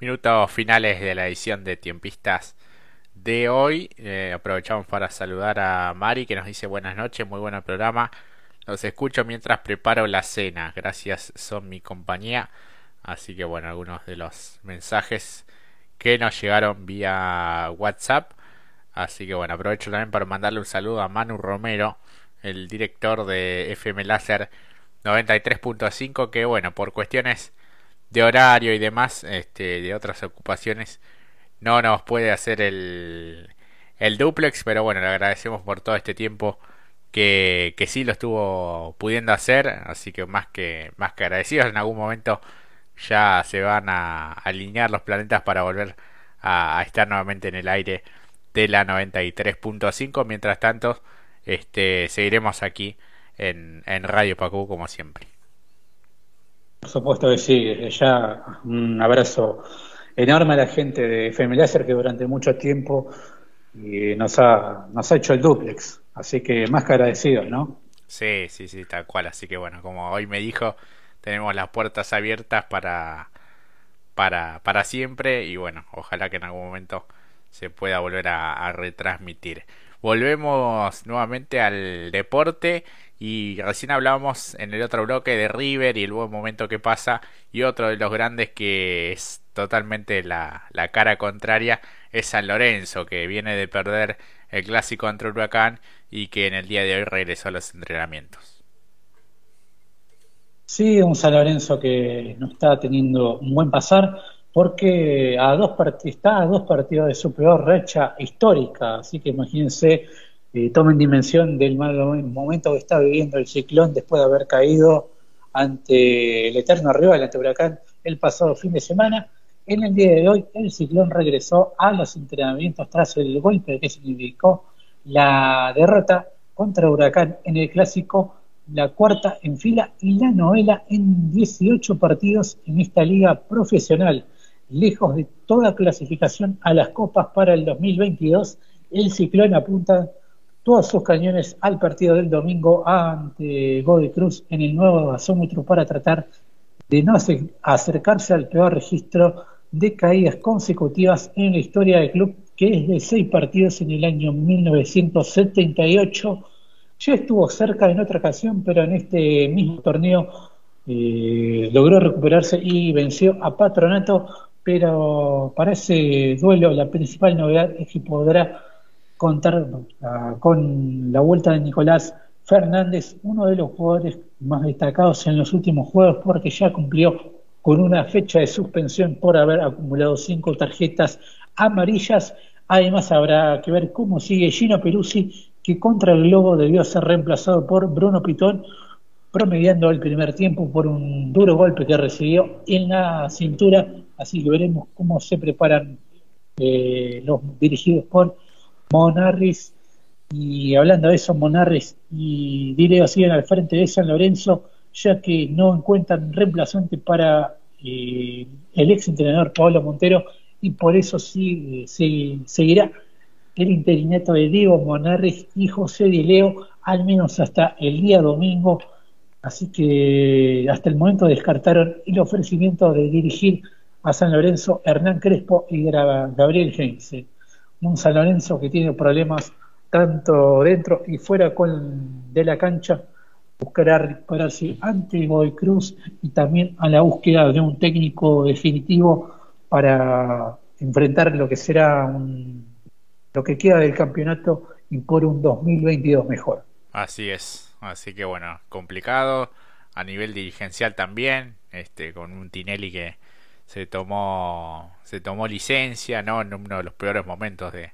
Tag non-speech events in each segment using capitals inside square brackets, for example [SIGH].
Minutos finales de la edición de Tiempistas de hoy. Eh, aprovechamos para saludar a Mari que nos dice buenas noches, muy buen programa. Los escucho mientras preparo la cena. Gracias, son mi compañía. Así que bueno, algunos de los mensajes que nos llegaron vía WhatsApp. Así que bueno, aprovecho también para mandarle un saludo a Manu Romero, el director de FM Láser 93.5, que bueno, por cuestiones de horario y demás, este, de otras ocupaciones, no nos puede hacer el, el duplex, pero bueno, le agradecemos por todo este tiempo que, que sí lo estuvo pudiendo hacer, así que más que, más que agradecidos, en algún momento ya se van a alinear los planetas para volver a, estar nuevamente en el aire de la 93.5, mientras tanto, este, seguiremos aquí en, en Radio Pacú como siempre. Por supuesto que sí, ya un abrazo enorme a la gente de FM que durante mucho tiempo y nos ha, nos ha hecho el duplex. Así que más que agradecidos, ¿no? Sí, sí, sí, tal cual. Así que bueno, como hoy me dijo, tenemos las puertas abiertas para, para, para siempre y bueno, ojalá que en algún momento se pueda volver a, retransmitir. Volvemos nuevamente al deporte y recién hablábamos en el otro bloque de River y el buen momento que pasa y otro de los grandes que es totalmente la, la cara contraria es San Lorenzo que viene de perder el clásico contra Huracán y que en el día de hoy regresó a los entrenamientos. Sí, un San Lorenzo que no está teniendo un buen pasar porque a dos está a dos partidos de su peor recha histórica, así que imagínense, eh, tomen dimensión del mal momento que está viviendo el ciclón después de haber caído ante el eterno rival, ante Huracán, el pasado fin de semana. En el día de hoy, el ciclón regresó a los entrenamientos tras el golpe que significó la derrota contra Huracán en el clásico, la cuarta en fila y la novela en 18 partidos en esta liga profesional. Lejos de toda clasificación a las copas para el 2022, el ciclón apunta todos sus cañones al partido del domingo ante Godoy Cruz en el nuevo gasómetro para tratar de no acercarse al peor registro de caídas consecutivas en la historia del club que es de seis partidos en el año 1978. Ya estuvo cerca en otra ocasión, pero en este mismo torneo eh, logró recuperarse y venció a Patronato, pero para ese duelo la principal novedad es que podrá contar ah, con la vuelta de Nicolás Fernández, uno de los jugadores más destacados en los últimos juegos, porque ya cumplió con una fecha de suspensión por haber acumulado cinco tarjetas amarillas. Además habrá que ver cómo sigue Gino Peruzzi, que contra el Globo debió ser reemplazado por Bruno Pitón, promediando el primer tiempo por un duro golpe que recibió en la cintura. Así que veremos cómo se preparan eh, los dirigidos por Monarris. Y hablando de eso, Monarris y Direo siguen al frente de San Lorenzo, ya que no encuentran reemplazante para eh, el ex entrenador Pablo Montero y por eso sí se, seguirá el interinato de Diego Monarres y José Dileo al menos hasta el día domingo. Así que hasta el momento descartaron el ofrecimiento de dirigir a San Lorenzo Hernán Crespo y Gabriel Heinze. Un San Lorenzo que tiene problemas tanto dentro y fuera con, de la cancha buscará recuperarse ante Boy Cruz y también a la búsqueda de un técnico definitivo para enfrentar lo que será un, lo que queda del campeonato y por un 2022 mejor. Así es, así que bueno, complicado a nivel dirigencial también, este con un Tinelli que se tomó se tomó licencia, no en uno de los peores momentos de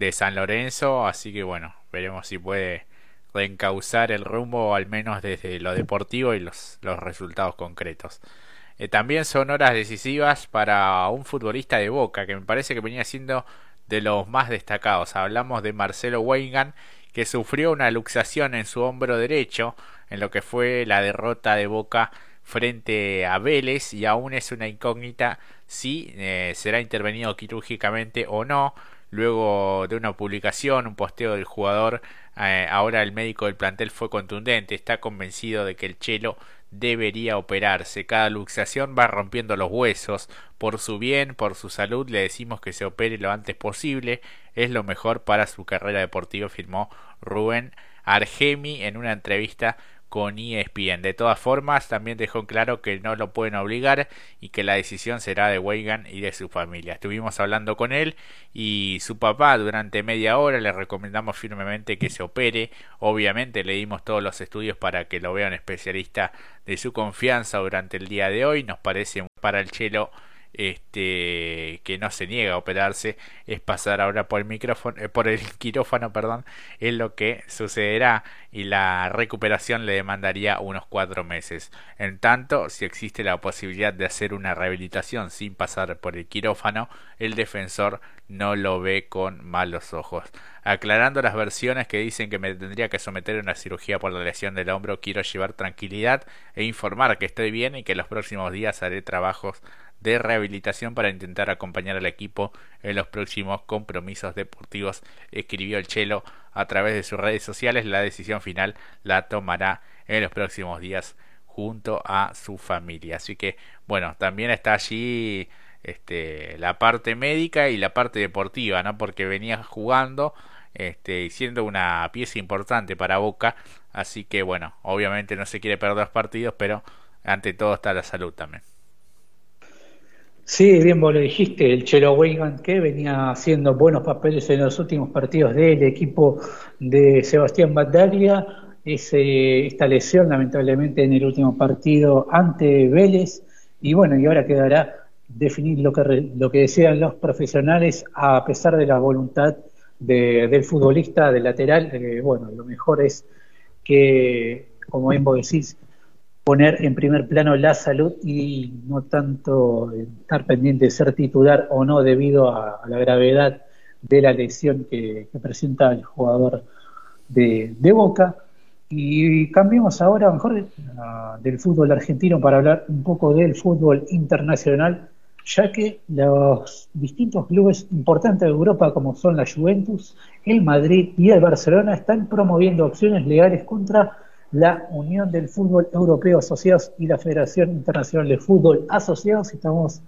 de San Lorenzo, así que bueno, veremos si puede reencauzar el rumbo, al menos desde lo deportivo y los, los resultados concretos. Eh, también son horas decisivas para un futbolista de Boca, que me parece que venía siendo de los más destacados. Hablamos de Marcelo Weigand, que sufrió una luxación en su hombro derecho en lo que fue la derrota de Boca frente a Vélez y aún es una incógnita si eh, será intervenido quirúrgicamente o no. Luego de una publicación, un posteo del jugador, eh, ahora el médico del plantel fue contundente, está convencido de que el Chelo debería operarse. Cada luxación va rompiendo los huesos. Por su bien, por su salud, le decimos que se opere lo antes posible. Es lo mejor para su carrera deportiva, firmó Rubén Argemi en una entrevista con ESPN. De todas formas, también dejó claro que no lo pueden obligar y que la decisión será de Weigan y de su familia. Estuvimos hablando con él y su papá durante media hora le recomendamos firmemente que se opere. Obviamente le dimos todos los estudios para que lo vea un especialista de su confianza durante el día de hoy. Nos parece para el chelo este que no se niega a operarse es pasar ahora por el micrófono eh, por el [LAUGHS] quirófano perdón es lo que sucederá y la recuperación le demandaría unos cuatro meses. En tanto si existe la posibilidad de hacer una rehabilitación sin pasar por el quirófano el defensor no lo ve con malos ojos. Aclarando las versiones que dicen que me tendría que someter a una cirugía por la lesión del hombro quiero llevar tranquilidad e informar que estoy bien y que los próximos días haré trabajos de rehabilitación para intentar acompañar al equipo en los próximos compromisos deportivos, escribió el Chelo a través de sus redes sociales. La decisión final la tomará en los próximos días junto a su familia. Así que, bueno, también está allí este, la parte médica y la parte deportiva, ¿no? Porque venía jugando este, y siendo una pieza importante para Boca. Así que, bueno, obviamente no se quiere perder los partidos, pero ante todo está la salud también. Sí, bien vos lo dijiste, el Chelo Weigan que venía haciendo buenos papeles en los últimos partidos del equipo de Sebastián Bataglia, ese, esta lesión lamentablemente en el último partido ante Vélez, y bueno, y ahora quedará definir lo que, lo que desean los profesionales a pesar de la voluntad del futbolista, del lateral, eh, bueno, lo mejor es que, como bien vos decís, poner en primer plano la salud y no tanto estar pendiente de ser titular o no debido a, la gravedad de la lesión que, presenta el jugador de, Boca. Y cambiemos ahora mejor del fútbol argentino para hablar un poco del fútbol internacional, ya que los distintos clubes importantes de Europa, como son la Juventus, el Madrid y el Barcelona, están promoviendo acciones legales contra la Unión del Fútbol Europeo Asociados y la Federación Internacional de Fútbol Asociados. Estamos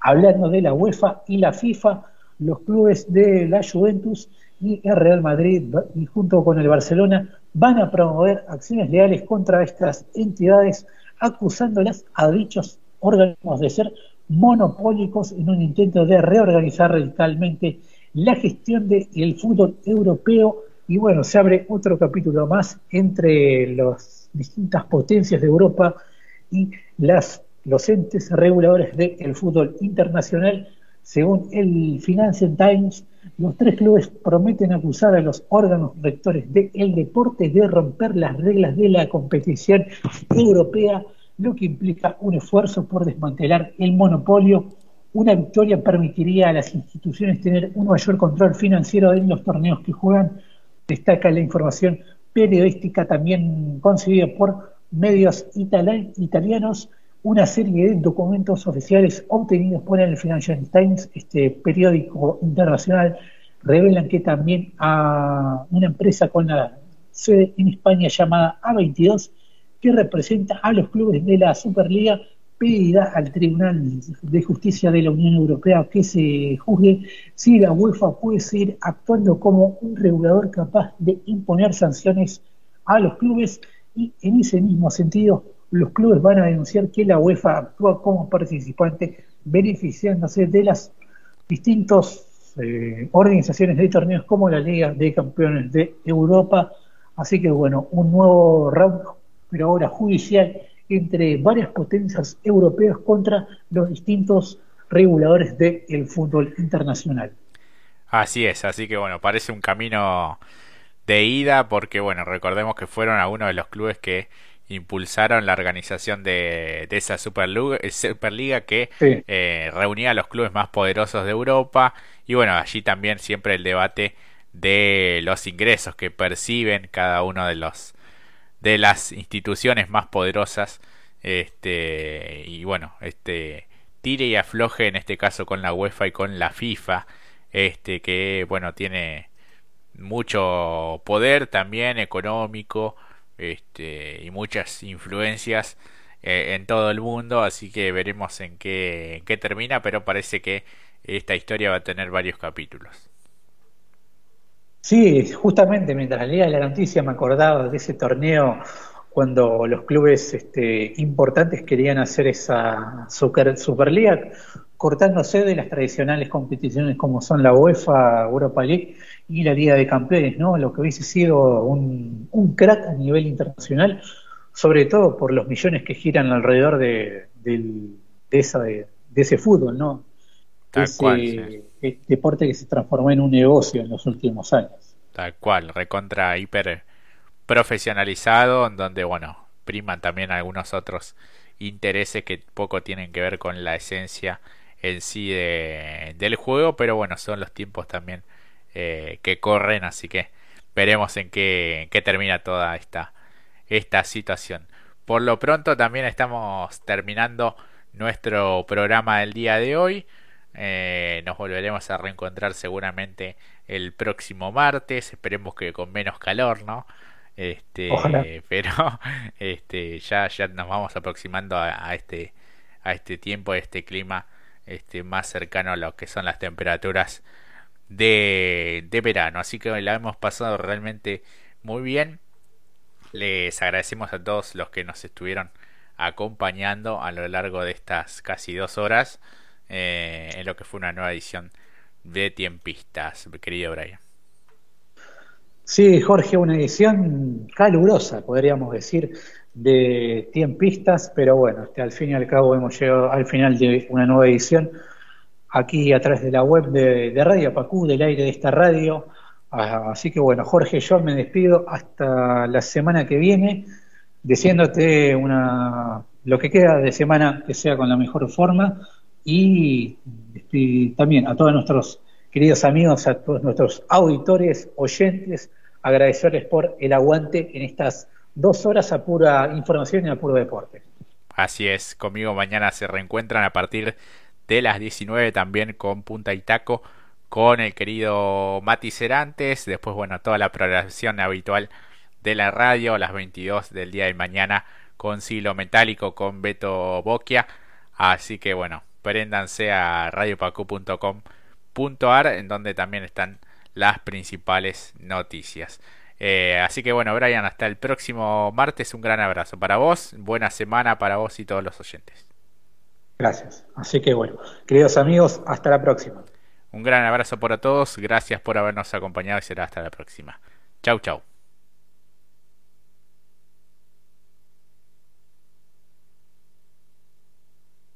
hablando de la UEFA y la FIFA, los clubes de la Juventus y el Real Madrid y junto con el Barcelona van a promover acciones legales contra estas entidades acusándolas a dichos organismos de ser monopólicos en un intento de reorganizar radicalmente la gestión del fútbol europeo y bueno, se abre otro capítulo más entre las distintas potencias de Europa y las, los entes reguladores del fútbol internacional. Según el Financial Times, los tres clubes prometen acusar a los órganos rectores del deporte de romper las reglas de la competición europea, lo que implica un esfuerzo por desmantelar el monopolio. Una victoria permitiría a las instituciones tener un mayor control financiero en los torneos que juegan destaca la información periodística también concebida por medios italianos, una serie de documentos oficiales obtenidos por el Financial Times, este periódico internacional, revelan que también a una empresa con la sede en España llamada A22, que representa a los clubes de la Superliga, pedirá al Tribunal de Justicia de la Unión Europea que se juzgue si la UEFA puede seguir actuando como un regulador capaz de imponer sanciones a los clubes y en ese mismo sentido los clubes van a denunciar que la UEFA actúa como participante beneficiándose de las distintas eh, organizaciones de torneos como la Liga de Campeones de Europa. Así que bueno, un nuevo round, pero ahora judicial entre varias potencias europeas contra los distintos reguladores del fútbol internacional. Así es, así que bueno, parece un camino de ida porque bueno, recordemos que fueron algunos de los clubes que impulsaron la organización de, esa Superliga, Superliga que eh, reunía a los clubes más poderosos de Europa y bueno, allí también siempre el debate de los ingresos que perciben cada uno de los de las instituciones más poderosas este y bueno este tire y afloje en este caso con la UEFA y con la FIFA este que bueno tiene mucho poder también económico este y muchas influencias eh, en todo el mundo, así que veremos en qué, en qué termina, pero parece que esta historia va a tener varios capítulos. Sí, justamente mientras leía la noticia me acordaba de ese torneo cuando los clubes este, importantes querían hacer esa super, Superliga, cortándose de las tradicionales competiciones como son la UEFA, Europa League y la Liga de Campeones, ¿no? Lo que hubiese sido un, crack a nivel internacional, sobre todo por los millones que giran alrededor de, esa, de, ese fútbol, ¿no? ese deporte que se transformó en un negocio en los últimos años. Tal cual, recontra hiper profesionalizado, en donde, bueno, priman también algunos otros intereses que poco tienen que ver con la esencia en sí de, del juego, pero bueno, son los tiempos también eh, que corren, así que veremos en qué, qué termina toda esta, esta situación. Por lo pronto también estamos terminando nuestro programa del día de hoy. Eh, nos volveremos a reencontrar seguramente el próximo martes. Esperemos que con menos calor, ¿no? Este, [LAUGHS] pero este, ya, ya nos vamos aproximando a, este, a este tiempo, a este clima este, más cercano a lo que son las temperaturas de, de verano. Así que la hemos pasado realmente muy bien. Les agradecemos a todos los que nos estuvieron acompañando a lo largo de estas casi dos horas eh, en lo que fue una nueva edición de Tiempistas, querido Brian. Sí, Jorge, una edición calurosa, podríamos decir, de Tiempistas, pero bueno, este, al fin y al cabo hemos llegado al final de una nueva edición aquí a través de la web de, Radio Pacú, del aire de esta radio. Ah, así que bueno, Jorge, yo me despido hasta la semana que viene, deseándote una, lo que queda de semana que sea con la mejor forma y este, también a todos nuestros queridos amigos, a todos nuestros auditores, oyentes, agradecerles por el aguante en estas dos horas a pura información y a puro deporte. Así es, conmigo mañana se reencuentran a partir de las 19 también con Punta y Taco, con el querido Mati Cerantes, después bueno, toda la programación habitual de la radio a las 22 del día de mañana con Silo Metálico con Beto Boquia, así que bueno, préndanse a radiopacu.com .ar en donde también están las principales noticias. Eh, así que bueno, Brian, hasta el próximo martes. Un gran abrazo para vos. Buena semana para vos y todos los oyentes. Gracias. Así que bueno, queridos amigos, hasta la próxima. Un gran abrazo para todos. Gracias por habernos acompañado y será hasta la próxima. Chau, chau.